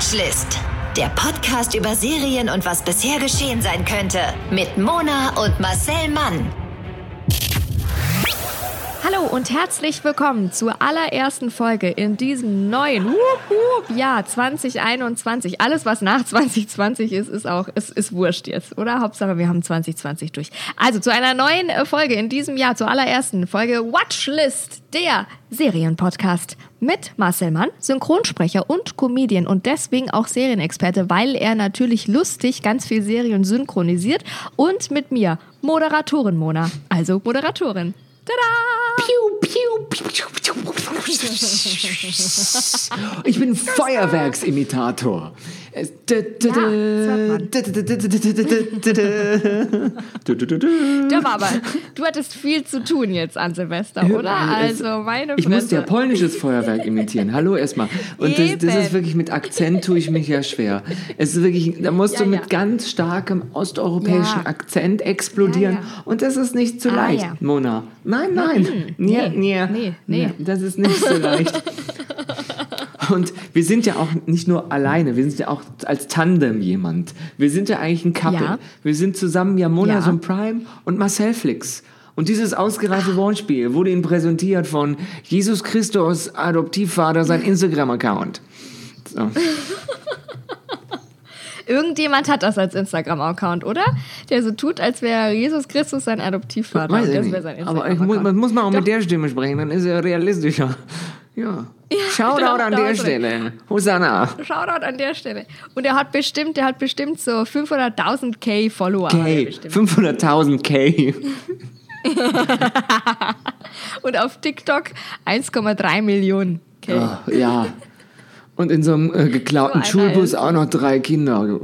Watchlist. Der Podcast über Serien und was bisher geschehen sein könnte. Mit Mona und Marcel Mann. Hallo und herzlich willkommen zur allerersten Folge in diesem neuen wup, wup, Jahr 2021. Alles, was nach 2020 ist, ist auch, ist, ist wurscht jetzt, oder? Hauptsache, wir haben 2020 durch. Also zu einer neuen äh, Folge in diesem Jahr, zur allerersten Folge Watchlist, der Serienpodcast mit Marcel Mann, Synchronsprecher und Comedian und deswegen auch Serienexperte, weil er natürlich lustig ganz viel Serien synchronisiert und mit mir Moderatorin Mona, also Moderatorin. Tada! Piu, piu, piu, piu, piu. Ich bin Feuerwerksimitator. Der war aber. Du hattest viel zu tun jetzt an Silvester, oder? Also meine Ich musste ja polnisches Feuerwerk imitieren. Hallo erstmal. Und das, ist wirklich mit Akzent tue ich mich ja schwer. Es ist wirklich, da musst du mit ganz starkem osteuropäischen. Akzent explodieren. Und das ist nicht so ah, leicht, Mona. Nein, nein. Nee, nee, nee, nee. Das ist nicht so leicht. Und wir sind ja auch nicht nur alleine, wir sind ja auch als Tandem jemand. Wir sind ja eigentlich ein Couple. Ja. Wir sind zusammen ja Mona Ja. Prime und Marcel Flix. Und dieses ausgereifte Wortspiel wurde Ihnen präsentiert von Jesus Christus Adoptivvater, sein Instagram-Account. So. Irgendjemand hat das als Instagram-Account, oder? Der so tut, als wäre Jesus Christus sein Adoptivvater. Weiß ich das nicht. wäre sein Aber ich muss, Instagram-Account. man muss mal auch Doch. mit der Stimme sprechen, dann ist er realistischer. Ja. Shoutout genau, an der. Stelle. Hosanna. Shoutout an der Stelle. Und er hat bestimmt, der hat bestimmt so 500.000 K Follower. hat er K. bestimmt. 500.000 K. Und auf TikTok 1,3 Millionen K. Ah, ja. Und in so einem äh, geklauten So Schulbus ist- auch noch drei Kinder.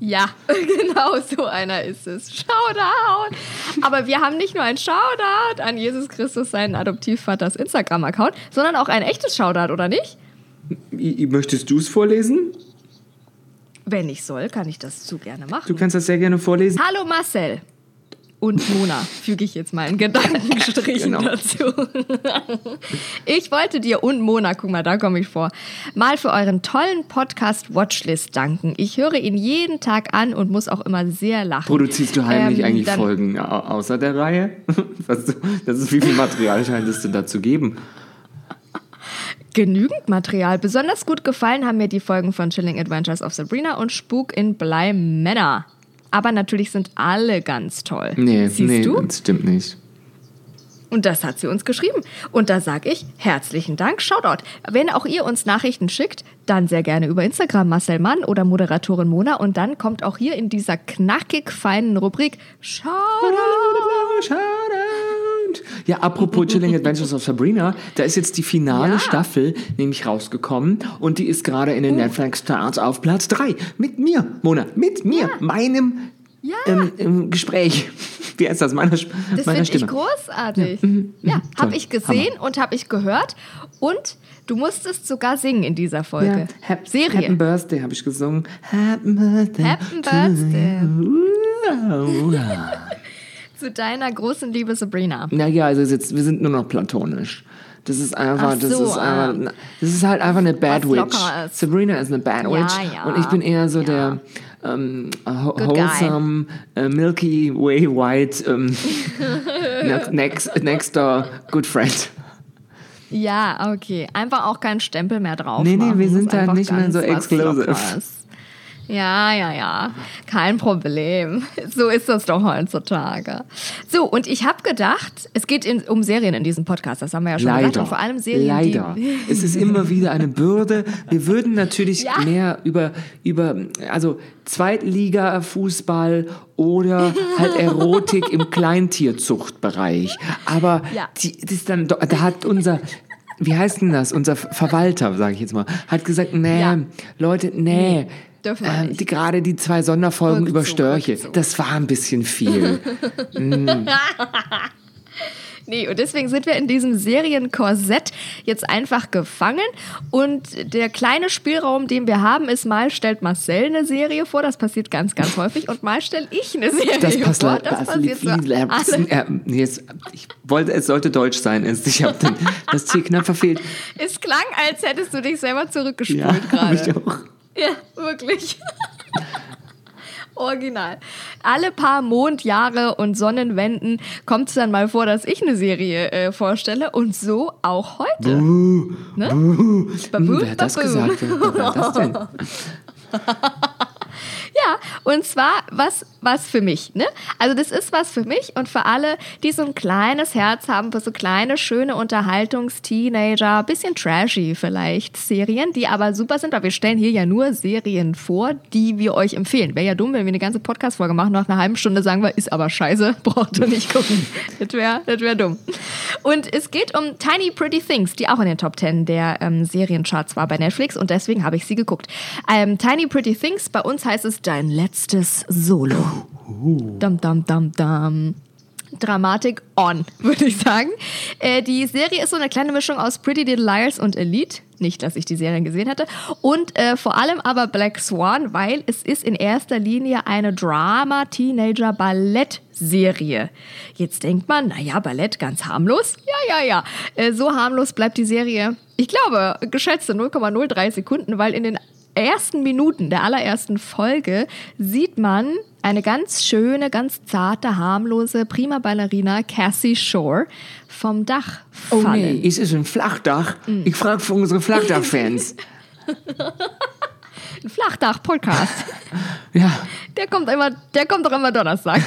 Ja, genau so einer ist es. Shoutout! Aber wir haben nicht nur ein Shoutout an Jesus Christus, seinen Adoptivvaters Instagram-Account, sondern auch ein echtes Shoutout, oder nicht? Möchtest du es vorlesen? Wenn ich soll, kann ich das zu gerne machen. Du kannst das sehr gerne vorlesen. Hallo Marcel und Mona, füge ich jetzt mal einen Gedankenstrich Genau. dazu. Ich wollte dir und Mona, guck mal, da komme ich vor, mal für euren tollen Podcast Watchlist danken. Ich höre ihn jeden Tag an und muss auch immer sehr lachen. Produzierst du heimlich Ähm, eigentlich Folgen au- außer der Reihe? Das ist, wie viel Material scheint es denn da zu geben? Genügend Material. Besonders gut gefallen haben mir die Folgen von Chilling Adventures of Sabrina und Spuk in Blei Männer. Aber natürlich sind alle ganz toll. Nee, Siehst nee, du? das stimmt nicht. Und das hat sie uns geschrieben. Und da sage ich herzlichen Dank, Shoutout. Wenn auch ihr uns Nachrichten schickt, dann sehr gerne über Instagram Marcel Mann oder Moderatorin Mona. Und dann kommt auch hier in dieser knackig feinen Rubrik Shoutout. Shoutout. Ja, apropos Chilling Adventures of Sabrina, da ist jetzt die finale Ja. Staffel nämlich rausgekommen und die ist gerade in den Netflix-Charts auf Platz 3. Mit mir, Mona, mit mir, meinem Ja. ähm, ähm, Gespräch. Wie heißt das? Meiner, Das meiner finde ich großartig. mhm, Ja, mhm, habe ich gesehen und habe ich gehört. Und du musstest sogar singen in dieser Folge. Ja, Hap Serie. Happy Birthday habe ich gesungen. Happy Birthday. Happy Birthday. Zu deiner großen Liebe Sabrina. Naja, also jetzt, wir sind nur noch platonisch. Das ist einfach, Ach das so, ist ah. einfach, das ist halt einfach eine Bad Witch. Lockeres. Sabrina ist eine Bad Ja, Witch ja, und ich bin eher so ja. der ähm, ho Good guy. wholesome, äh, Milky Way White ähm, ne- next, next door good friend. Ja, okay. Einfach auch keinen Stempel mehr drauf. Nee, nee, machen. wir Ist sind halt nicht mehr so exclusive. Ja, ja, ja. Kein Problem. So ist das doch heutzutage. So, und ich habe gedacht, es geht in, um Serien in diesem Podcast. Das haben wir ja schon gesagt. Leider. Und vor allem Serien, Leider. die... Es ist immer wieder eine Bürde. Wir würden natürlich Ja. mehr über, über, also Zweitliga-Fußball oder halt Erotik im Kleintierzuchtbereich. Aber Ja. die, das ist dann, da hat unser, wie heißt denn das? Unser Verwalter, sage ich jetzt mal, hat gesagt, nee, Ja. Leute, nee. Dürfen wir ähm, nicht. die, gerade die zwei Sonderfolgen über Störche, Rückzug. das war ein bisschen viel. Nee, und deswegen sind wir in diesem Serienkorsett jetzt einfach gefangen. Und der kleine Spielraum, den wir haben, ist mal stellt Marcel eine Serie vor, das passiert ganz, ganz häufig, und mal stelle ich eine Serie Das passt vor. Das das passiert für alle. äh, jetzt, Ich wollte, es sollte deutsch sein. Ich habe das Ziel knapp verfehlt. Es klang, als hättest du dich selber zurückgespult Ja, habe ich gerade. auch. Ja, wirklich. Original. Alle paar Mondjahre und Sonnenwenden kommt es dann mal vor, dass ich eine Serie äh, vorstelle und so auch heute. Buh, Ne? buh. Babu, Hm, wer hat das gesagt? Wer wer das denn? Ja, und zwar was, was für mich, ne? Also das ist was für mich und für alle, die so ein kleines Herz haben für so kleine, schöne Unterhaltungs-Teenager, bisschen trashy vielleicht Serien, die aber super sind, weil wir stellen hier ja nur Serien vor, die wir euch empfehlen. Wäre ja dumm, wenn wir eine ganze Podcast-Folge machen, nach einer halben Stunde sagen wir, ist aber scheiße, braucht ihr nicht gucken. das wäre das wär dumm. Und es geht um Tiny Pretty Things, die auch in den Top 10 der ähm, Seriencharts war bei Netflix und deswegen habe ich sie geguckt. Ähm, Tiny Pretty Things, bei uns heißt es dein letztes Solo. Dum, dum, dum, dum. Dramatik on, würde ich sagen. Äh, die Serie ist so eine kleine Mischung aus Pretty Little Liars und Elite. Nicht, dass ich die Serie gesehen hätte. Und äh, vor allem aber Black Swan, weil es ist in erster Linie eine Drama-Teenager-Ballett-Serie. Jetzt denkt man, naja, Ballett ganz harmlos. Ja, ja, ja. Äh, so harmlos bleibt die Serie, ich glaube, geschätzte 0,03 Sekunden, weil in den ersten Minuten der allerersten Folge sieht man eine ganz schöne, ganz zarte, harmlose prima Ballerina Cassie Shore vom Dach Oh fallen. nee, ist es ein Flachdach? Mm. Ich frage für unsere Flachdach-Fans. Ein Flachdach-Podcast. ja, Der kommt immer, der kommt doch immer Donnerstag.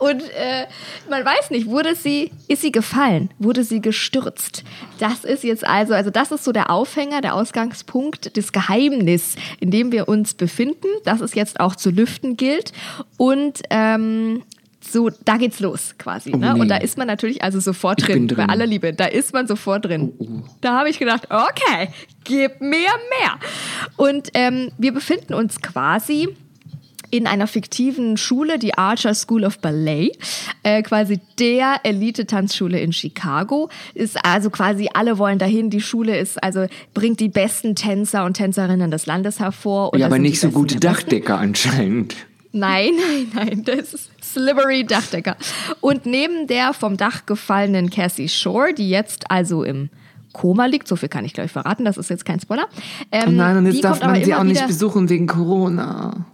Und äh, man weiß nicht, wurde sie, ist sie gefallen? Wurde sie gestürzt? Das ist jetzt also, also das ist so der Aufhänger, der Ausgangspunkt, das Geheimnis, in dem wir uns befinden, das es jetzt auch zu lüften gilt. Und ähm, so, da geht's los quasi. Ne? Oh, nee. Und da ist man natürlich also sofort drin, bei drin. Oh, aller Liebe. Da ist man sofort drin. Da habe ich gedacht, okay, gib mir mehr. Und ähm, wir befinden uns quasi in einer fiktiven Schule, die Archer School of Ballet, äh, quasi der Elite-Tanzschule in Chicago. Ist also quasi alle wollen dahin. Die Schule ist also bringt die besten Tänzer und Tänzerinnen des Landes hervor. Und ja aber nicht so gute. Dachdecker anscheinend. Nein, nein, nein, das ist Slippery Dachdecker. Und neben der vom Dach gefallenen Cassie Shore, die jetzt also im Koma liegt, so viel kann ich glaube ich verraten, das ist jetzt kein Spoiler. Ähm, nein, und jetzt darf man sie auch nicht besuchen wegen Corona.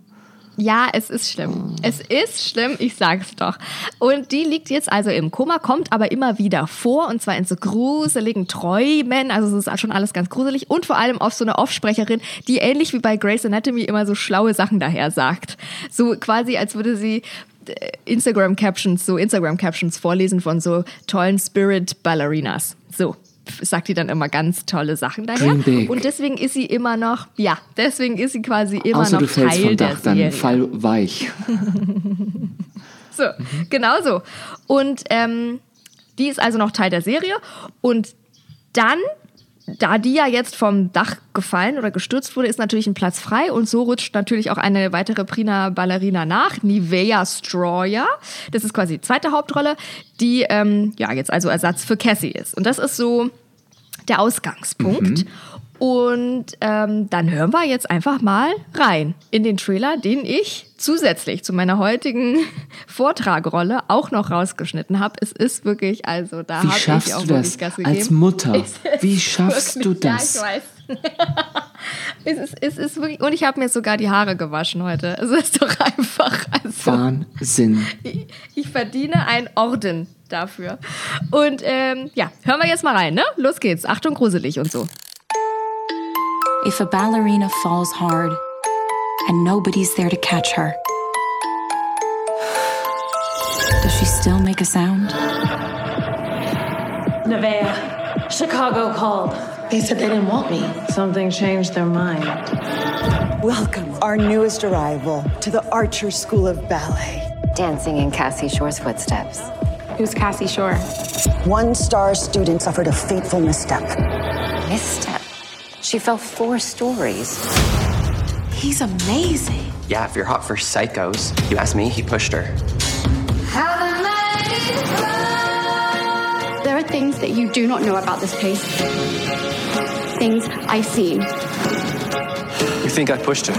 Ja, es ist schlimm. Es ist schlimm, ich sag's doch. Und die liegt jetzt also im Koma, kommt aber immer wieder vor und zwar in so gruseligen Träumen. Also es ist schon alles ganz gruselig und vor allem auf so eine Offsprecherin, die ähnlich wie bei Grey's Anatomy immer so schlaue Sachen daher sagt. So quasi, als würde sie äh, Instagram-Captions, so Instagram-Captions vorlesen von so tollen Spirit-Ballerinas. So sagt die dann immer ganz tolle Sachen daher. Und deswegen ist sie immer noch, ja, deswegen ist sie quasi immer Außer noch du fällst Teil vom der Dach, dann Serie. fall weich. So, genau so. Und ähm, die ist also noch Teil der Serie. Und dann, da die ja jetzt vom Dach gefallen oder gestürzt wurde, ist natürlich ein Platz frei. Und so rutscht natürlich auch eine weitere Prima Ballerina nach, Nivea Stroyer. Das ist quasi die zweite Hauptrolle, die ähm, ja jetzt also Ersatz für Cassie ist. Und das ist so der Ausgangspunkt. Und ähm, dann hören wir jetzt einfach mal rein in den Trailer, den ich zusätzlich zu meiner heutigen Vortragrolle auch noch rausgeschnitten habe. Es ist wirklich, also da habe ich auch du das Gas gegeben. als Mutter? Wie schaffst du wirklich- das? Ja, ich weiß. es, ist, es ist wirklich, und ich habe mir sogar die Haare gewaschen heute. Es ist doch einfach, also Wahnsinn. ich, ich verdiene einen Orden dafür. Und ähm, ja, hören wir jetzt mal rein, ne? Los geht's. Achtung, gruselig und so. If a ballerina falls hard and nobody's there to catch her, does she still make a sound? Nevaeh, Chicago called. They said they didn't want me. Something changed their mind. Welcome, our newest arrival to the Archer School of Ballet. dancing in Cassie Shore's footsteps. Who's Cassie Shore? One star student suffered a fateful misstep. Misstep. She fell four stories. He's amazing. Yeah, if you're hot for psychos, you ask me, he pushed her. There are things that you do not know about this place. Things I've seen. You think I pushed her?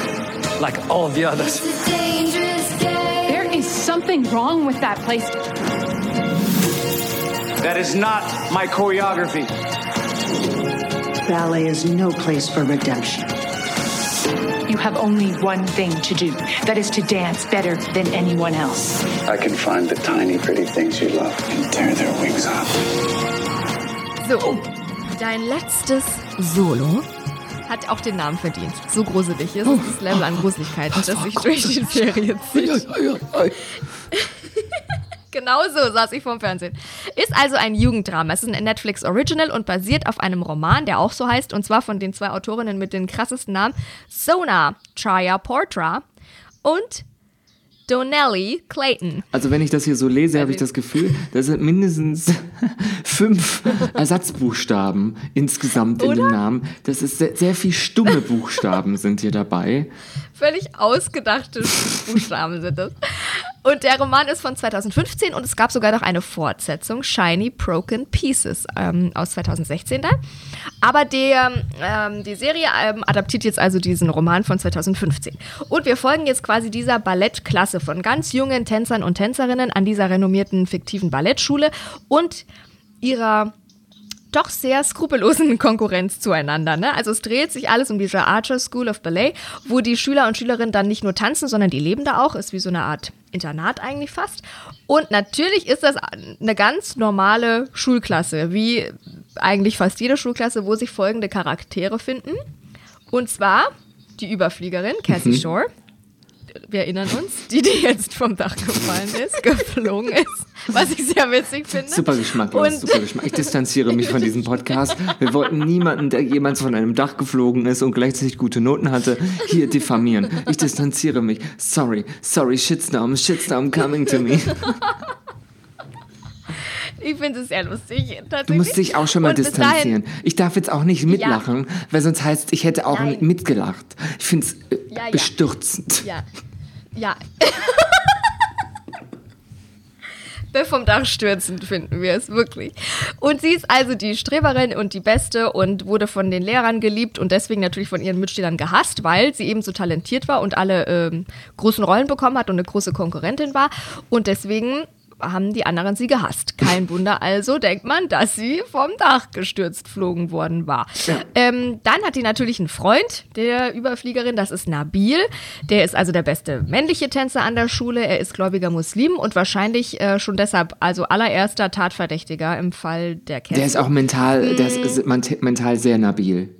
Like all the others. There is something wrong with that place. That is not my choreography. Ballet is no place for redemption. You have only one thing to do. That is to dance better than anyone else. I can find the tiny, pretty things you love and tear their wings off. So, dein letztes Solo hat auch den Namen verdient. So gruselig ist Oh. das Level an Gruseligkeit, das sich durch die Serie zieht. Genau so saß ich vorm Fernsehen. Ist also ein Jugenddrama. Es ist ein Netflix Original und basiert auf einem Roman, der auch so heißt, und zwar von den zwei Autorinnen mit den krassesten Namen, Sona Chaya Portra und Donnelly Clayton. Also wenn ich das hier so lese, habe ich das Gefühl, da sind mindestens fünf Ersatzbuchstaben insgesamt in dem Oder? Namen. Das ist sehr, sehr viel stumme Buchstaben sind hier dabei. Völlig ausgedachte Buchstaben sind das. Und der Roman ist von 2015 und es gab sogar noch eine Fortsetzung, Shiny Broken Pieces, ähm, aus 2016 dann. Aber der, ähm, die Serie ähm, adaptiert jetzt also diesen Roman von 2015. Und wir folgen jetzt quasi dieser Ballettklasse von ganz jungen Tänzern und Tänzerinnen an dieser renommierten fiktiven Ballettschule und ihrer doch sehr skrupellosen Konkurrenz zueinander. Ne? Also es dreht sich alles um diese Archer School of Ballet, wo die Schüler und Schülerinnen dann nicht nur tanzen, sondern die leben da auch. Ist wie so eine Art Internat eigentlich fast. Und natürlich ist das eine ganz normale Schulklasse, wie eigentlich fast jede Schulklasse, wo sich folgende Charaktere finden. Und zwar die Überfliegerin, Cassie Mhm. Shore. Wir erinnern uns, die, die jetzt vom Dach gefallen ist, geflogen ist, was ich sehr witzig finde. Super geschmacklos, Und- super Geschmack. Ich distanziere mich von diesem Podcast. Wir wollten niemanden, der jemals von einem Dach geflogen ist und gleichzeitig gute Noten hatte, hier diffamieren. Ich distanziere mich. Sorry, sorry, Shitstorm, Shitstorm coming to me. Ich finde es sehr lustig. Du musst dich auch schon mal distanzieren. Ich darf jetzt auch nicht mitlachen, weil sonst heißt, ich hätte auch Nein. mitgelacht. Ich finde es äh, Ja, ja. bestürzend. Ja. Ja. Vom Dach stürzend finden wir es wirklich. Und sie ist also die Streberin und die Beste und wurde von den Lehrern geliebt und deswegen natürlich von ihren Mitstehern gehasst, weil sie eben so talentiert war und alle ähm, großen Rollen bekommen hat und eine große Konkurrentin war. Und deswegen haben die anderen sie gehasst. Kein Wunder also, denkt man, dass sie vom Dach gestürzt flogen worden war. Ähm, dann hat die natürlich einen Freund der Überfliegerin, das ist Nabil. Der ist also der beste männliche Tänzer an der Schule. Er ist gläubiger Muslim und wahrscheinlich äh, schon deshalb also allererster Tatverdächtiger im Fall der Cassie. Der ist auch mental, der Mhm. ist man- mental sehr nabil.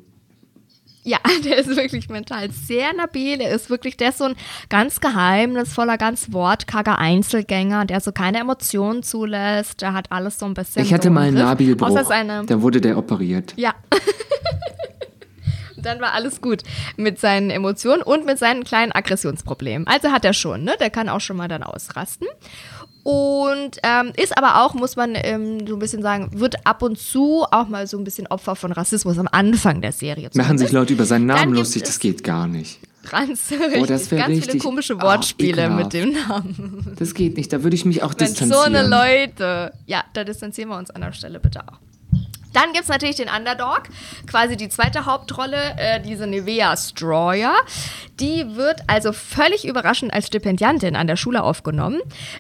Ja, der ist wirklich mental sehr nabil. Er ist wirklich, der ist so ein ganz geheimnisvoller, ganz wortkarger Einzelgänger, der so keine Emotionen zulässt. Der hat alles so ein bisschen. Ich hatte so mal einen. Nabilbruch. Da wurde der operiert. Ja. Und Dann war alles gut mit seinen Emotionen und mit seinen kleinen Aggressionsproblemen. Also hat er schon, ne? Der kann auch schon mal dann ausrasten. Und ähm, ist aber auch, muss man ähm, so ein bisschen sagen, wird ab und zu auch mal so ein bisschen Opfer von Rassismus am Anfang der Serie. Machen sich Leute über seinen Namen lustig, das geht gar nicht. Ganz, Oh, richtig, das wär ganz viele richtig- komische ah, Wortspiele ekelhaft. mit dem Namen. Das geht nicht, da würde ich mich auch Wenn so distanzieren. eine Leute. Ja, da distanzieren wir uns an der Stelle bitte auch. Dann gibt es natürlich den Underdog, quasi die zweite Hauptrolle, äh, diese Nevea Stroyer. Die wird also völlig überraschend als Stipendiantin an der Schule aufgenommen,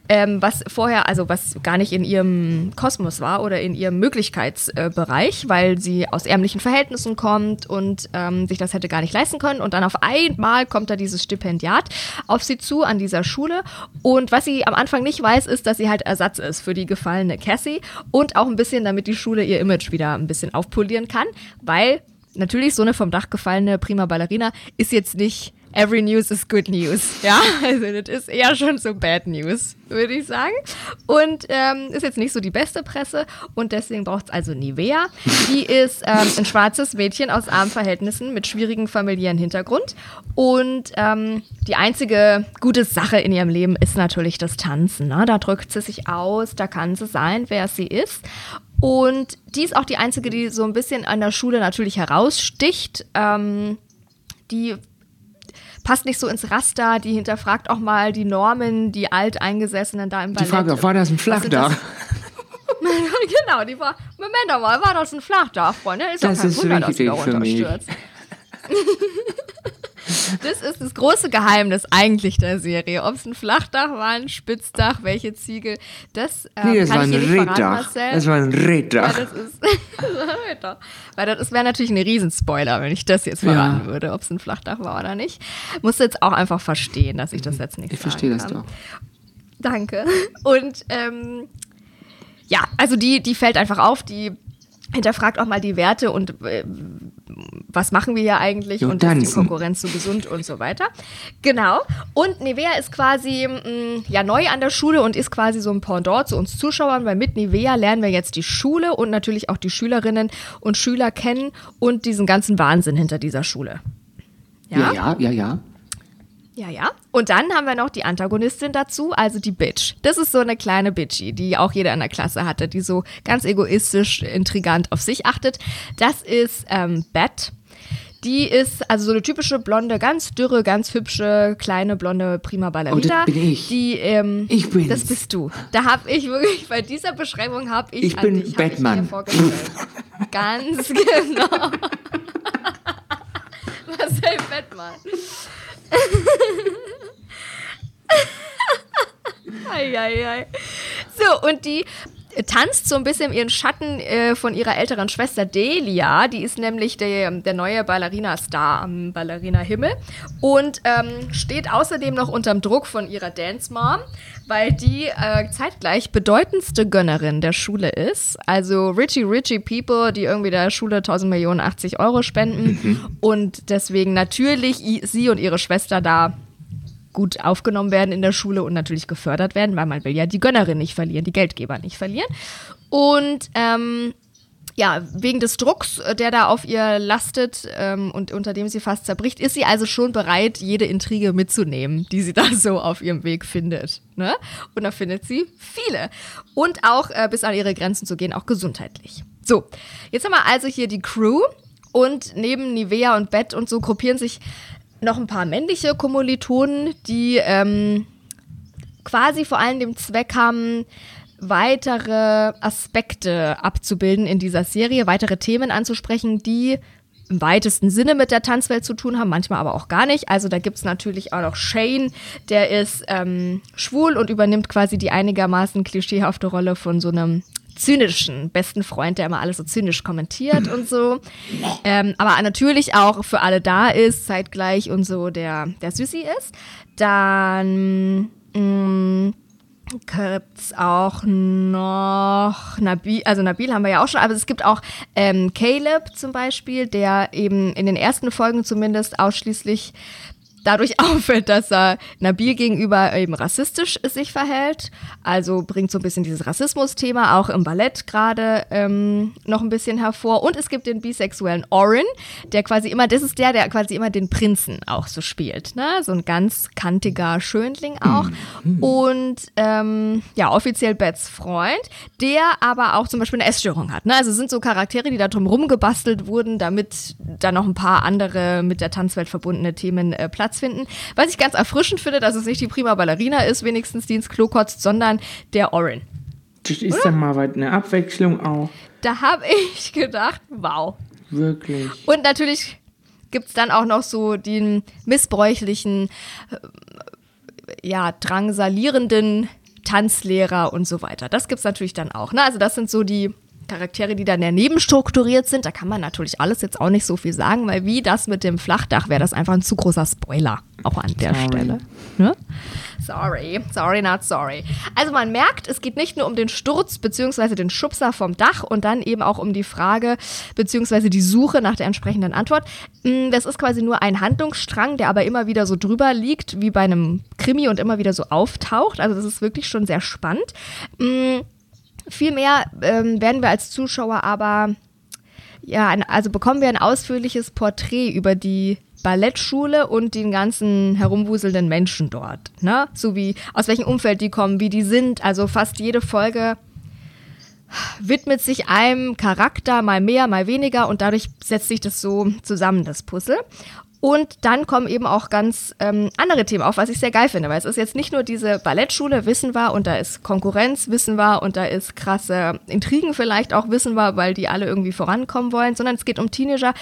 ähm, was vorher, also was gar nicht in ihrem Kosmos war oder in ihrem Möglichkeitsbereich, weil sie aus ärmlichen Verhältnissen kommt und ähm, sich das hätte gar nicht leisten können. Und dann auf einmal kommt da dieses Stipendiat auf sie zu an dieser Schule. Und was sie am Anfang nicht weiß, ist, dass sie halt Ersatz ist für die gefallene Cassie und auch ein bisschen, damit die Schule ihr Image wieder ein bisschen aufpolieren kann, weil natürlich so eine vom Dach gefallene Prima Ballerina ist jetzt nicht Every News is good news. Ja, also das ist eher schon so Bad News, würde ich sagen. Und ähm, ist jetzt nicht so die beste Presse und deswegen braucht es also Nivea. Die ist ähm, ein schwarzes Mädchen aus armen Verhältnissen mit schwierigem familiären Hintergrund. Und ähm, die einzige gute Sache in ihrem Leben ist natürlich das Tanzen. Ne? Da drückt sie sich aus, da kann sie sein, wer sie ist. Und die ist auch die einzige, die so ein bisschen an der Schule natürlich heraussticht. Ähm, die passt nicht so ins Raster, die hinterfragt auch mal die Normen, die Alteingesessenen da im Die Ballett. Frage auch, war das ein Flachdach? genau, die war, Moment mal, war das ein Flachdach, Freunde? Ist doch Das kein ist Wunder, dass die wichtig da für mich. runterstürzt. Das ist das große Geheimnis eigentlich der Serie. Ob es ein Flachdach war, ein Spitzdach, welche Ziegel, das ähm, Nee, das kann war ich ein Reddach. Marcel. Das war ein Reddach. Ja, das ist. Weil das wäre natürlich ein Riesenspoiler, wenn ich das jetzt verraten Ja. würde, ob es ein Flachdach war oder nicht. Musst du jetzt auch einfach verstehen, dass ich das jetzt nicht Ich sagen verstehe das kann. doch. Danke. Und ähm, ja, also die, die fällt einfach auf, die hinterfragt auch mal die Werte und äh, was machen wir hier eigentlich Jo, und ist die tanzen. Konkurrenz so gesund und so weiter. Genau. Und Nivea ist quasi mh, ja neu an der Schule und ist quasi so ein Pendant zu uns Zuschauern, weil mit Nivea lernen wir jetzt die Schule und natürlich auch die Schülerinnen und Schüler kennen und diesen ganzen Wahnsinn hinter dieser Schule. Ja, ja, ja, ja. Ja, ja. Und dann haben wir noch die Antagonistin dazu, also die Bitch. Das ist so eine kleine Bitchy, die auch jeder in der Klasse hatte, die so ganz egoistisch, intrigant auf sich achtet. Das ist ähm, Beth. Die ist also so eine typische blonde, ganz dürre, ganz hübsche, kleine blonde Prima Ballerina. Oh, das bin ich. Die, ähm, Ich bin's. Das bist du. Da habe ich wirklich, bei dieser Beschreibung habe ich Ich bin dich, Batman. Ich ganz genau. Marcel Batman. Eieiei. So, und die tanzt so ein bisschen ihren Schatten äh, von ihrer älteren Schwester Delia. Die ist nämlich der, der neue Ballerina-Star am Ballerina-Himmel und ähm, steht außerdem noch unterm Druck von ihrer Dance-Mom, weil die äh, zeitgleich bedeutendste Gönnerin der Schule ist. Also Richie Richie People, die irgendwie der Schule 1000 Millionen 80 Euro spenden und deswegen natürlich sie und ihre Schwester da gut aufgenommen werden in der Schule und natürlich gefördert werden, weil man will ja die Gönnerin nicht verlieren, die Geldgeber nicht verlieren. Und ähm, ja, wegen des Drucks, äh, der da auf ihr lastet ähm, und unter dem sie fast zerbricht, ist sie also schon bereit, jede Intrige mitzunehmen, die sie da so auf ihrem Weg findet. Ne? Und da findet sie viele. Und auch äh, bis an ihre Grenzen zu gehen, auch gesundheitlich. So, jetzt haben wir also hier die Crew und neben Nivea und Bett und so gruppieren sich noch ein paar männliche Kommilitonen, die ähm, quasi vor allem dem Zweck haben, weitere Aspekte abzubilden in dieser Serie, weitere Themen anzusprechen, die im weitesten Sinne mit der Tanzwelt zu tun haben, manchmal aber auch gar nicht. Also da gibt es natürlich auch noch Shane, der ist ähm, schwul und übernimmt quasi die einigermaßen klischeehafte Rolle von so einem zynischen besten Freund, der immer alles so zynisch kommentiert und so. Ähm, aber natürlich auch für alle da ist, zeitgleich und so der, der Süßi ist. Dann mh, gibt's auch noch Nabil, also Nabil haben wir ja auch schon, aber es gibt auch ähm, Caleb zum Beispiel, der eben in den ersten Folgen zumindest ausschließlich dadurch auffällt, dass er Nabil gegenüber eben rassistisch sich verhält. Also bringt so ein bisschen dieses Rassismus-Thema auch im Ballett gerade ähm, noch ein bisschen hervor. Und es gibt den bisexuellen Orin, der quasi immer, das ist der, der quasi immer den Prinzen auch so spielt. Ne? So ein ganz kantiger Schönling auch. Und ähm, ja, offiziell Bets Freund, der aber auch zum Beispiel eine Essstörung hat. Ne? Also es sind so Charaktere, die da drum rumgebastelt wurden, damit da noch ein paar andere mit der Tanzwelt verbundene Themen äh, Platz finden. Was ich ganz erfrischend finde, dass es nicht die Prima Ballerina ist, wenigstens die ins Klo kotzt, sondern der Orin. Das ist ja mal eine Abwechslung auch. Da habe ich gedacht, wow. Wirklich. Und natürlich gibt es dann auch noch so den missbräuchlichen, äh, ja, drangsalierenden Tanzlehrer und so weiter. Das gibt es natürlich dann auch. Ne? Also das sind so die Charaktere, die dann daneben strukturiert sind. Da kann man natürlich alles jetzt auch nicht so viel sagen, weil wie das mit dem Flachdach wäre das einfach ein zu großer Spoiler, auch an der Sorry. Stelle. Ne? Sorry, sorry, not sorry. Also man merkt, es geht nicht nur um den Sturz bzw. den Schubser vom Dach und dann eben auch um die Frage bzw. die Suche nach der entsprechenden Antwort. Mm, Das ist quasi nur ein Handlungsstrang, der aber immer wieder so drüber liegt, wie bei einem Krimi und immer wieder so auftaucht. Also das ist wirklich schon sehr spannend. Mm, Viel mehr ähm, werden wir als Zuschauer aber ja, ein, also bekommen wir ein ausführliches Porträt über die Ballettschule und den ganzen herumwuselnden Menschen dort. Ne? So wie aus welchem Umfeld die kommen, wie die sind. Also fast jede Folge widmet sich einem Charakter mal mehr, mal weniger und dadurch setzt sich das so zusammen, das Puzzle. Und dann kommen eben auch ganz ähm, andere Themen auf, was ich sehr geil finde, weil es ist jetzt nicht nur diese Ballettschule, wissen wir, und da ist Konkurrenz, wissen wir, und da ist krasse Intrigen vielleicht auch, wissen wir, weil die alle irgendwie vorankommen wollen, sondern es geht um Teenager,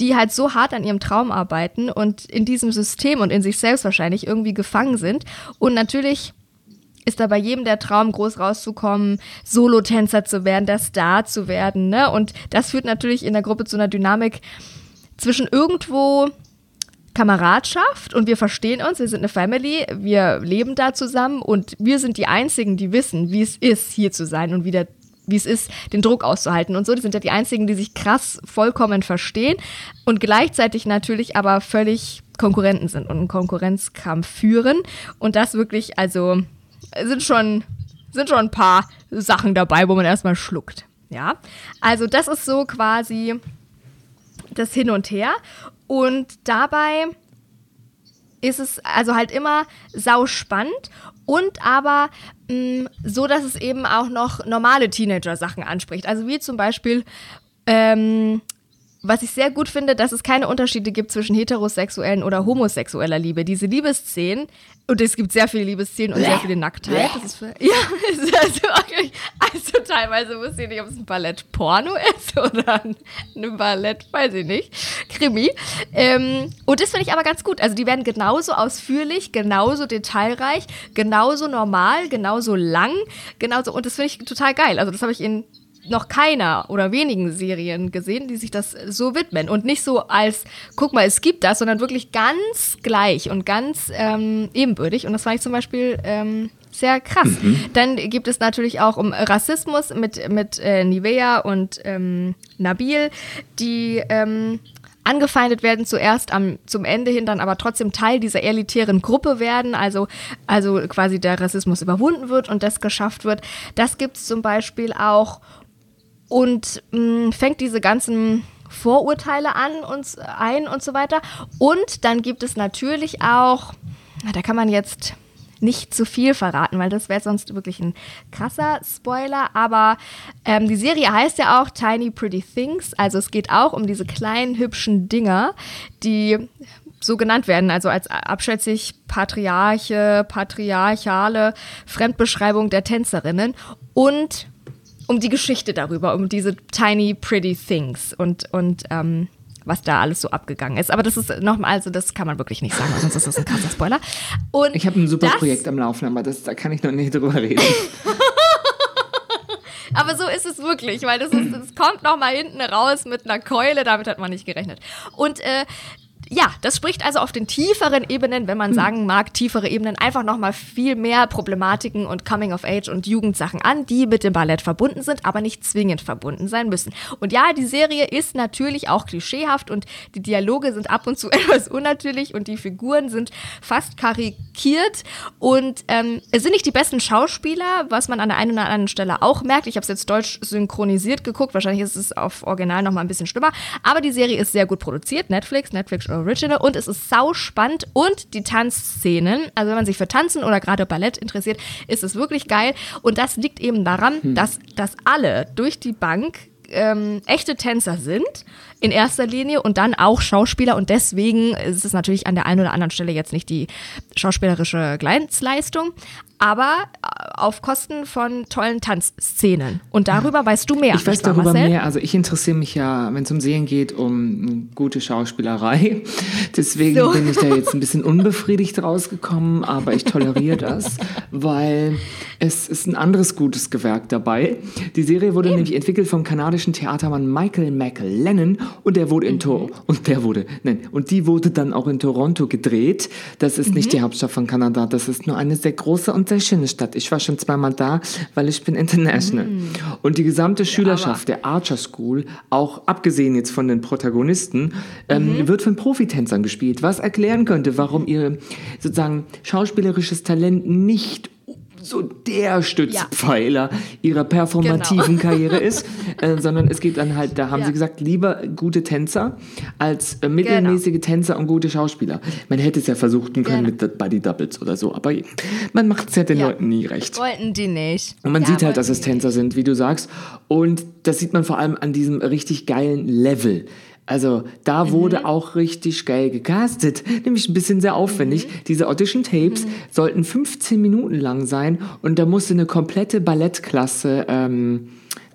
die halt so hart an ihrem Traum arbeiten und in diesem System und in sich selbst wahrscheinlich irgendwie gefangen sind. Und natürlich ist da bei jedem der Traum, groß rauszukommen, Solotänzer zu werden, der Star zu werden. Ne? Und das führt natürlich in der Gruppe zu einer Dynamik zwischen irgendwo Kameradschaft und wir verstehen uns, wir sind eine Family, wir leben da zusammen und wir sind die Einzigen, die wissen, wie es ist, hier zu sein und wieder wie es ist, den Druck auszuhalten und so. Die sind ja die einzigen, die sich krass vollkommen verstehen und gleichzeitig natürlich aber völlig Konkurrenten sind und einen Konkurrenzkampf führen. Und das wirklich, also sind schon, sind schon ein paar Sachen dabei, wo man erstmal schluckt. Ja, also das ist so quasi das Hin und Her. Und dabei ist es also halt immer sau spannend und aber mh, so, dass es eben auch noch normale Teenager-Sachen anspricht. Also wie zum Beispiel ähm, was ich sehr gut finde, dass es keine Unterschiede gibt zwischen heterosexuellen oder homosexueller Liebe. Diese Liebesszenen, und es gibt sehr viele Liebesszenen und sehr viele Nacktheit. Das ist für, ja, also, also teilweise wusste ich nicht, ob es ein Ballett-Porno ist oder ein, ein Ballett, weiß ich nicht, Krimi. Ähm, und das finde ich aber ganz gut. Also die werden genauso ausführlich, genauso detailreich, genauso normal, genauso lang, genauso, und das finde ich total geil. Also das habe ich in noch keiner oder wenigen Serien gesehen, die sich das so widmen. Und nicht so als, guck mal, es gibt das, sondern wirklich ganz gleich und ganz ähm, ebenbürtig. Und das fand ich zum Beispiel ähm, sehr krass. Mhm. Dann gibt es natürlich auch um Rassismus mit, mit äh, Nivea und ähm, Nabil, die ähm, angefeindet werden, zuerst am, zum Ende hin dann aber trotzdem Teil dieser elitären Gruppe werden, also, also quasi der Rassismus überwunden wird und das geschafft wird. Das gibt es zum Beispiel auch und mh, mm, fängt diese ganzen Vorurteile an und ein und so weiter. Und dann gibt es natürlich auch, da kann man jetzt nicht zu viel verraten, weil das wäre sonst wirklich ein krasser Spoiler. Aber ähm, die Serie heißt ja auch Tiny Pretty Things. Also es geht auch um diese kleinen hübschen Dinger, die so genannt werden, also als abschätzig patriarche, patriarchale Fremdbeschreibung der Tänzerinnen. Und um die Geschichte darüber, um diese tiny pretty things und, und ähm, was da alles so abgegangen ist. Aber das ist nochmal, also das kann man wirklich nicht sagen, sonst ist das ein krasser Spoiler. Und ich habe ein super Projekt am Laufen, aber das, da kann ich noch nicht drüber reden. aber so ist es wirklich, weil das, ist, das kommt nochmal hinten raus mit einer Keule, damit hat man nicht gerechnet. Und äh, ja, das spricht also auf den tieferen Ebenen, wenn man hm. sagen mag, tiefere Ebenen, einfach nochmal viel mehr Problematiken und Coming-of-Age und Jugendsachen an, die mit dem Ballett verbunden sind, aber nicht zwingend verbunden sein müssen. Und ja, die Serie ist natürlich auch klischeehaft und die Dialoge sind ab und zu etwas unnatürlich und die Figuren sind fast karikiert und ähm, es sind nicht die besten Schauspieler, was man an der einen oder anderen Stelle auch merkt. Ich habe es jetzt deutsch synchronisiert geguckt, wahrscheinlich ist es auf Original nochmal ein bisschen schlimmer, aber die Serie ist sehr gut produziert, Netflix, Netflix Original und es ist sau spannend und die Tanzszenen, also wenn man sich für Tanzen oder gerade Ballett interessiert, ist es wirklich geil und das liegt eben daran, hm. dass, dass alle durch die Bank ähm, echte Tänzer sind in erster Linie und dann auch Schauspieler und deswegen ist es natürlich an der einen oder anderen Stelle jetzt nicht die schauspielerische Glanzleistung, aber äh, auf Kosten von tollen Tanzszenen. Und darüber weißt du mehr. Ich weiß darüber Marcel? mehr. Also ich interessiere mich ja, wenn es um Serien geht, um gute Schauspielerei. Deswegen so. bin ich da jetzt ein bisschen unbefriedigt rausgekommen, aber ich toleriere das, weil es ist ein anderes gutes Gewerk dabei. Die Serie wurde Eben. nämlich entwickelt vom kanadischen Theatermann Michael McLennan und der wurde in mhm. Tor und der wurde, nein, und die wurde dann auch in Toronto gedreht. Das ist mhm. nicht die Hauptstadt von Kanada, das ist nur eine sehr große und sehr schöne Stadt. Ich war schon zweimal da, weil ich bin international. Mhm. Und die gesamte Schülerschaft ja, der Archer School, auch abgesehen jetzt von den Protagonisten, ähm, mhm. wird von Profitänzern gespielt, was erklären könnte, warum ihr sozusagen schauspielerisches Talent nicht so der Stützpfeiler ja. ihrer performativen genau. Karriere ist, äh, sondern es geht dann halt, da haben ja. sie gesagt, lieber gute Tänzer als äh, mittelmäßige genau. Tänzer und gute Schauspieler. Man hätte es ja versuchen können genau. mit Buddy Doubles oder so, aber man macht es ja den ja. Leuten nie recht. Wollten die nicht. Und man sieht halt, dass es Tänzer sind, wie du sagst. Und das sieht man vor allem an diesem richtig geilen Level Also da wurde auch richtig geil gecastet, nämlich ein bisschen sehr aufwendig. Diese Audition-Tapes sollten 15 Minuten lang sein. Und da musste eine komplette Ballettklasse ähm,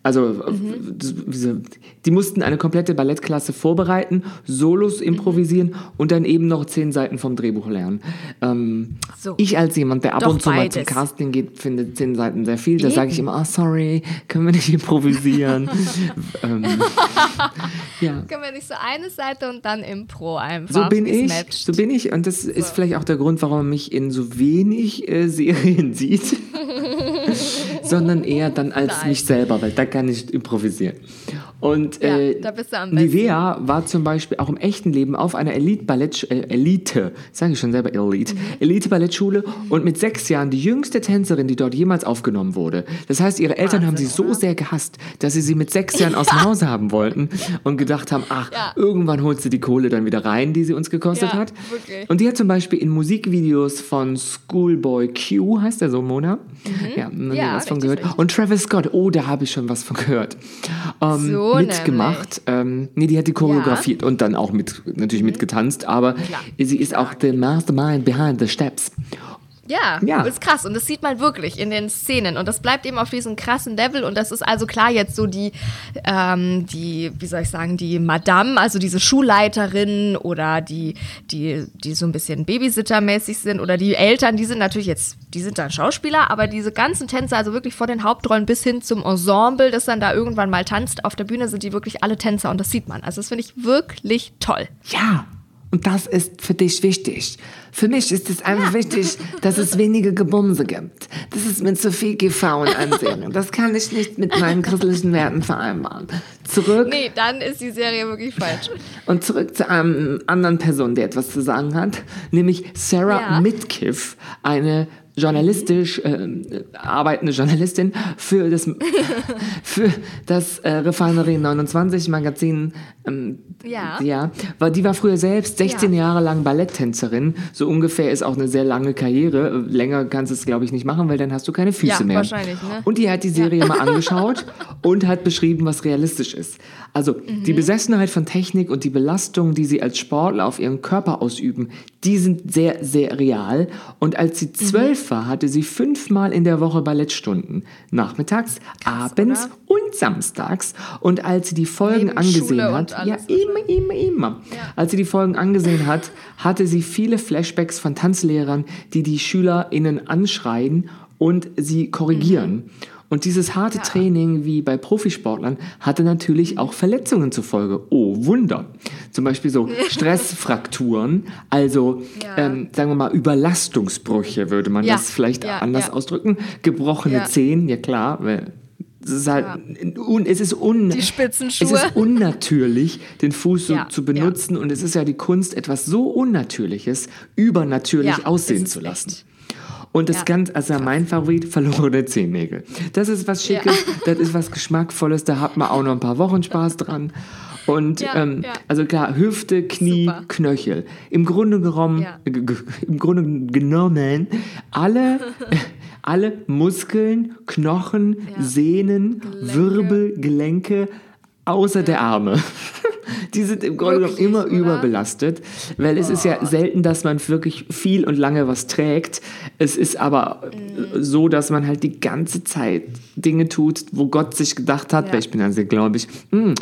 also Mhm. die mussten eine komplette Ballettklasse vorbereiten, Solos improvisieren und dann eben noch zehn Seiten vom Drehbuch lernen. Ähm, So. Ich als jemand, der ab Doch und zu mal zum beides. Casting geht, finde zehn Seiten sehr viel. Da sage ich immer, ah, sorry, können wir nicht improvisieren? ähm, ja. Können wir nicht so eine Seite und dann Impro einfach. So bin ich, matcht. so bin ich und das ist vielleicht auch der Grund, warum man mich in so wenig äh, Serien sieht, sondern eher dann als Nein. mich selber, weil da kann ich improvisieren. Und Ja, äh, du. Nivea war zum Beispiel auch im echten Leben auf einer Elite-Ballett, äh, Elite, sage ich schon selber Elite, Mhm. Elite-Ballettschule und mit sechs Jahren die jüngste Tänzerin, die dort jemals aufgenommen wurde. Das heißt, ihre Eltern haben sie so sehr gehasst, dass sie sie mit sechs Jahren aus dem Hause haben wollten und gedacht haben, ach, Ja. irgendwann holt sie die Kohle dann wieder rein, die sie uns gekostet Ja, hat. wirklich. Und die hat zum Beispiel in Musikvideos von Schoolboy Q, heißt der so, Mona? Ja, Mhm. Ja, was von gehört. richtig. Und Travis Scott, oh, da habe ich schon was von gehört. Ähm, So mitgemacht. Ähm, nee, die hat die choreografiert und dann auch mit, natürlich Mhm. mitgetanzt, aber sie ist auch the mastermind behind the steps. Ja, Ja. das ist krass. Und das sieht man wirklich in den Szenen. Und das bleibt eben auf diesem krassen Level. Und das ist also klar jetzt so die, ähm, die, wie soll ich sagen, die Madame, also diese Schulleiterin oder die, die, die so ein bisschen Babysittermäßig sind oder die Eltern, die sind natürlich jetzt, die sind dann Schauspieler, aber diese ganzen Tänzer, also wirklich vor den Hauptrollen bis hin zum Ensemble, das dann da irgendwann mal tanzt, auf der Bühne sind die wirklich alle Tänzer und das sieht man. Also das finde ich wirklich toll. Ja, und das ist für dich wichtig. Für mich ist es einfach wichtig, dass es wenige Gebumse gibt. Das ist mir zu viel GV und Ansehen. Das kann ich nicht mit meinen christlichen Werten vereinbaren. Zurück Nee, dann ist die Serie wirklich falsch. und zurück zu einem anderen Person, der etwas zu sagen hat, nämlich Sarah Ja. Midkiff, eine journalistisch äh, arbeitende Journalistin für das für das äh, Refinery 29 Magazin. Ähm, Ja. ja, war die war früher selbst 16 Jahre lang Balletttänzerin. So ungefähr ist auch eine sehr lange Karriere. Länger kannst du es glaube ich nicht machen, weil dann hast du keine Füße Ja, mehr. wahrscheinlich, ne? Und die hat die Serie mal angeschaut und hat beschrieben, was realistisch ist. Also Mhm. die Besessenheit von Technik und die Belastung, die sie als Sportler auf ihren Körper ausüben, die sind sehr, sehr real. Und als sie Mhm. War, hatte sie fünfmal in der Woche Ballettstunden. Nachmittags, abends und samstags. Und als sie die Folgen Neben angesehen Schule hat, ja, immer, immer, immer. Als sie die Folgen angesehen hat, hatte sie viele Flashbacks von Tanzlehrern, die die SchülerInnen anschreien und sie korrigieren. Mhm. Und dieses harte Training wie bei Profisportlern hatte natürlich auch Verletzungen zur Folge. Oh, Wunder. Zum Beispiel so Stressfrakturen, also ähm, sagen wir mal Überlastungsbrüche, würde man Ja. das vielleicht Ja, anders ja. ausdrücken. Gebrochene Ja. Zehen, ja klar, weil es ist halt, un, es ist un. Es ist unnatürlich, den Fuß so Ja, zu benutzen und es ist ja die Kunst, etwas so Unnatürliches übernatürlich Ja, aussehen zu lassen. Und das Ja. ganz, also mein Favorit, verlorene Zehennägel. Das ist was Schickes, das ist was Geschmackvolles, da hat man auch noch ein paar Wochen Spaß dran. Und Ja, ähm, ja. also klar, Hüfte, Knie, Super. Knöchel. Im Grunde genommen, Ja. im Grunde genommen alle, alle Muskeln, Knochen, Sehnen, Wirbel, Gelenke, außer der Arme. Die sind im Grunde genommen immer oder? überbelastet, weil es ist ja selten, dass man wirklich viel und lange was trägt. Es ist aber Mhm. so, dass man halt die ganze Zeit Dinge tut, wo Gott sich gedacht hat, Ja. weil ich bin ja sehr gläubig, hm,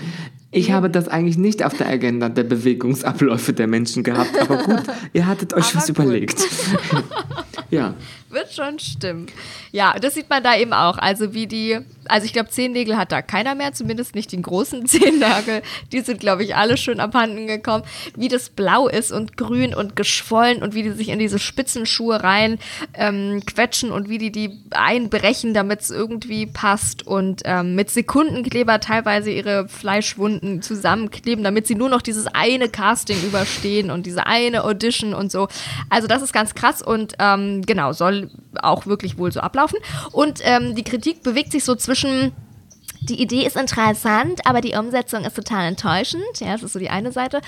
ich habe das eigentlich nicht auf der Agenda der Bewegungsabläufe der Menschen gehabt, aber gut, ihr hattet euch Aber was gut. überlegt. ja. Wird schon stimmen. Ja, das sieht man da eben auch. Also wie die, also ich glaube, Zehennägel hat da keiner mehr, zumindest nicht den großen Zehennagel. Die sind, glaube ich, alle schön abhanden gekommen. Wie das blau ist und grün und geschwollen und wie die sich in diese Spitzenschuhe rein ähm, quetschen und wie die die einbrechen, damit es irgendwie passt und ähm, mit Sekundenkleber teilweise ihre Fleischwunden zusammenkleben, damit sie nur noch dieses eine Casting überstehen und diese eine Audition und so. Also das ist ganz krass und ähm, genau, soll auch wirklich wohl so ablaufen. Und ähm, die Kritik bewegt sich so zwischen die Idee ist interessant, aber die Umsetzung ist total enttäuschend. Ja, das ist so die eine Seite.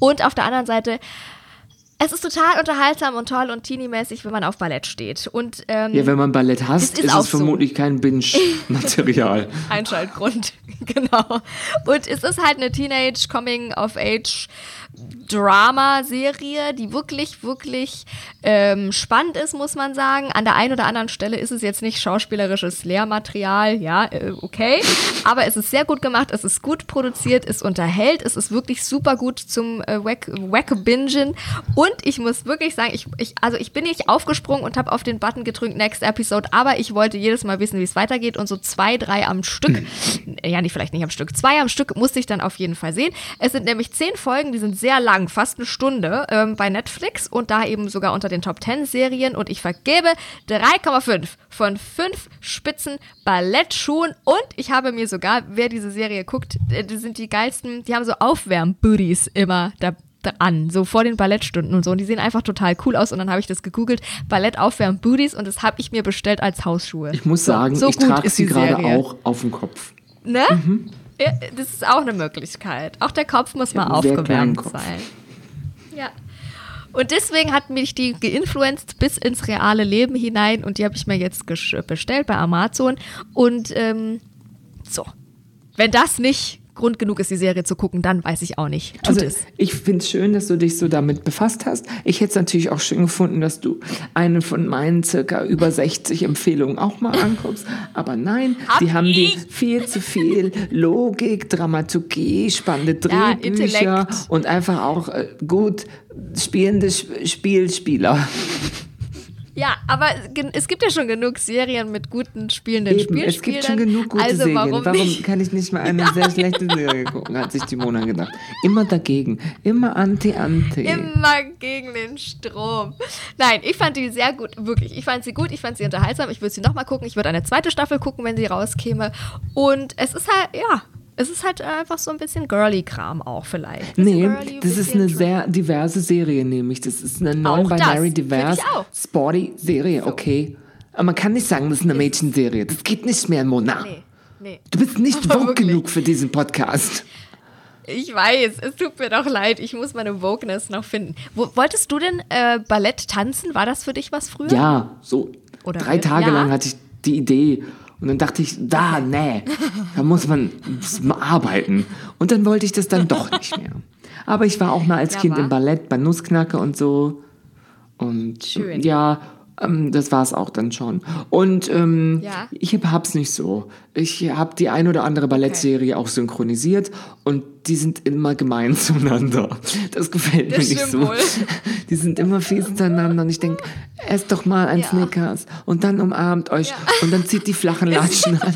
Und auf der anderen Seite, Es ist total unterhaltsam und toll und teenie-mäßig, wenn man auf Ballett steht. Und, ähm, Ja, wenn man Ballett hasst, ist ist, es vermutlich kein Binge-Material. Einschaltgrund, genau. Und es ist halt eine Teenage Coming of Age Drama-Serie, die wirklich, wirklich ähm, spannend ist, muss man sagen. An der einen oder anderen Stelle ist es jetzt nicht schauspielerisches Lehrmaterial, ja, äh, okay. Aber es ist sehr gut gemacht, es ist gut produziert, es unterhält, es ist wirklich super gut zum äh, Wack-Bingen. Und ich muss wirklich sagen, ich, ich, also ich bin nicht aufgesprungen und habe auf den Button gedrückt, Next Episode, aber ich wollte jedes Mal wissen, wie es weitergeht. Und so zwei, drei am Stück, ja, nicht vielleicht nicht am Stück, zwei am Stück musste ich dann auf jeden Fall sehen. Es sind nämlich zehn Folgen, die sind sehr lang, fast eine Stunde ähm, bei Netflix und da eben sogar unter den Top 10 Serien. Und ich vergebe 3,5 von 5 spitzen Ballettschuhen. Und ich habe mir sogar, wer diese Serie guckt, äh, die sind die geilsten, die haben so Aufwärm-Booties immer. Da an, so vor den Ballettstunden und so. Und die sehen einfach total cool aus. Und dann habe ich das gegoogelt, Ballett aufwärmen Booties und das habe ich mir bestellt als Hausschuhe. Ich muss So- sagen, so ich gut trage ist sie die gerade auch auf dem Kopf. Ne? Ja, das ist auch eine Möglichkeit. Auch der Kopf muss mal aufgewärmt sein. Ja. Und deswegen hat mich die geinfluenced bis ins reale Leben hinein und die habe ich mir jetzt bestellt bei Amazon. Und ähm, so, wenn das nicht Grund genug ist, die Serie zu gucken, dann weiß ich auch nicht. Tut Also, es. ich finde es schön, dass du dich so damit befasst hast. Ich hätte es natürlich auch schön gefunden, dass du eine von meinen circa über 60 Empfehlungen auch mal anguckst. Aber nein, die haben die viel zu viel Logik, Dramaturgie, spannende Ja, Drehbücher Intellekt. und einfach auch äh, gut spielende Sp Spielspieler. Ja, aber es gibt ja schon genug Serien mit guten spielenden Eben, es gibt schon genug gute also Serien. Warum, Warum kann ich nicht mal eine sehr schlechte Serie gucken, hat sich die Mona gedacht. Immer dagegen, immer anti-anti. Immer gegen den Strom. Nein, ich fand die sehr gut, wirklich. Ich fand sie gut, ich fand sie unterhaltsam. Ich würde sie nochmal gucken. Ich würde eine zweite Staffel gucken, wenn sie rauskäme. Und es ist halt, ja, es ist halt einfach so ein bisschen Girly-Kram auch vielleicht. Nee, girly, das ist eine sehr diverse Serie, nämlich. Das ist eine non-binary, das, find divers, ich auch. sporty Serie, okay. Aber man kann nicht sagen, das ist eine Mädchenserie. Das geht nicht mehr, Mona. Nee, nee. Du bist nicht woke genug für diesen Podcast. Ich weiß, es tut mir doch leid. Ich muss meine Wokeness noch finden. Wo, wolltest du denn äh, Ballett tanzen? War das für dich was früher? Ja, so Oder drei? Tage Ja? lang hatte ich die Idee. Und dann dachte ich, da, nee, da muss man arbeiten. Und dann wollte ich das dann doch nicht mehr. Aber ich war auch mal als Ja, Kind wa? im Ballett bei Nussknacker und so. Und Schön. ja, ähm, das war es auch dann schon. Und ähm, Ja. ich hab- hab's nicht so. Ich habe die ein oder andere Ballettserie auch synchronisiert und die sind immer gemein zueinander. Das gefällt Das mir nicht so. wohl. Die sind immer fies zueinander und ich denke, esst doch mal ein Ja. Snickers und dann umarmt euch Ja. und dann zieht die flachen Latschen an.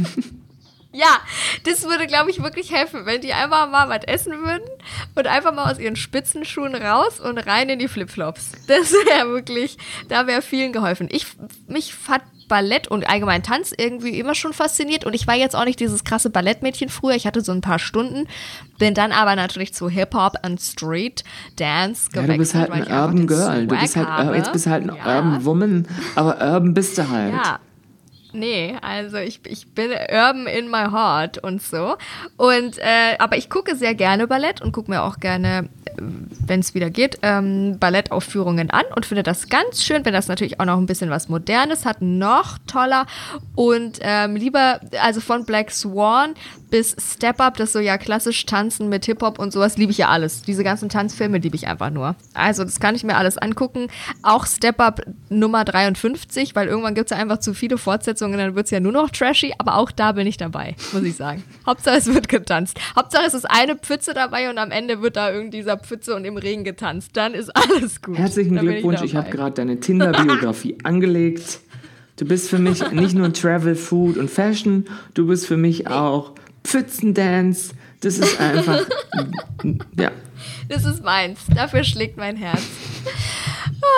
Ja, das würde, glaube ich, wirklich helfen, wenn die einfach mal was essen würden und einfach mal aus ihren Spitzenschuhen raus und rein in die Flipflops. Das wäre wirklich, da wäre vielen geholfen. Ich, mich hat Ballett und allgemein Tanz irgendwie immer schon fasziniert und ich war jetzt auch nicht dieses krasse Ballettmädchen früher. Ich hatte so ein paar Stunden, bin dann aber natürlich zu Hip-Hop und Street Dance Ja, gewechselt. du bist halt ein Urban Girl. Du bist halt, jetzt bist du halt ein Ja. Urban Woman, aber Urban bist du halt. Ja. Nee, also ich, ich bin urban in my heart und so. Und äh, aber ich gucke sehr gerne Ballett und gucke mir auch gerne, wenn es wieder geht, ähm, Ballettaufführungen an und finde das ganz schön, wenn das natürlich auch noch ein bisschen was Modernes hat, noch toller. Und ähm, lieber, also von Black Swan bis Step Up, das so ja klassisch tanzen mit Hip-Hop und sowas, liebe ich ja alles. Diese ganzen Tanzfilme liebe ich einfach nur. Also das kann ich mir alles angucken. Auch Step Up Nummer 53, weil irgendwann gibt es ja einfach zu viele Fortsetzungen, dann wird es ja nur noch trashy, aber auch da bin ich dabei, muss ich sagen. Hauptsache es wird getanzt. Hauptsache es ist eine Pfütze dabei und am Ende wird da irgend dieser Pfütze und im Regen getanzt. Dann ist alles gut. Herzlichen Dann Glückwunsch, ich, dabei. habe gerade deine Tinder-Biografie angelegt. Du bist für mich nicht nur Travel, Food und Fashion, du bist für mich auch Pfützendance. Das ist einfach, ja. Das ist meins. Dafür schlägt mein Herz.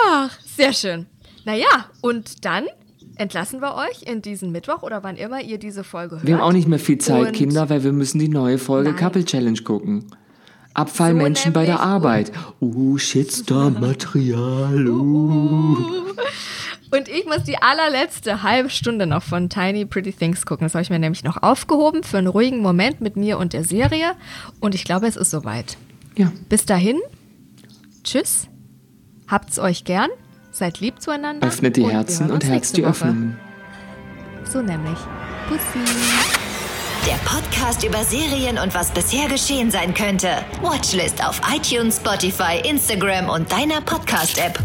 Ach, sehr schön. Naja, und dann entlassen wir euch in diesen Mittwoch oder wann immer ihr diese Folge hört. Wir haben auch nicht mehr viel Zeit, Und- Kinder, weil wir müssen die neue Folge Nein. Couple Challenge gucken. Abfallmenschen So bei der. Arbeit. Uh, Shitstorm-Material. Uh. Und ich muss die allerletzte halbe Stunde noch von Tiny Pretty Things gucken. Das habe ich mir nämlich noch aufgehoben für einen ruhigen Moment mit mir und der Serie. Und ich glaube, es ist soweit. Ja. Bis dahin, tschüss, Habt's euch gern, seid lieb zueinander. Öffnet die Herzen und Herz die. Öffnungen. So nämlich. Pussy. Der Podcast über Serien und was bisher geschehen sein könnte. Watchlist auf iTunes, Spotify, Instagram und deiner Podcast-App.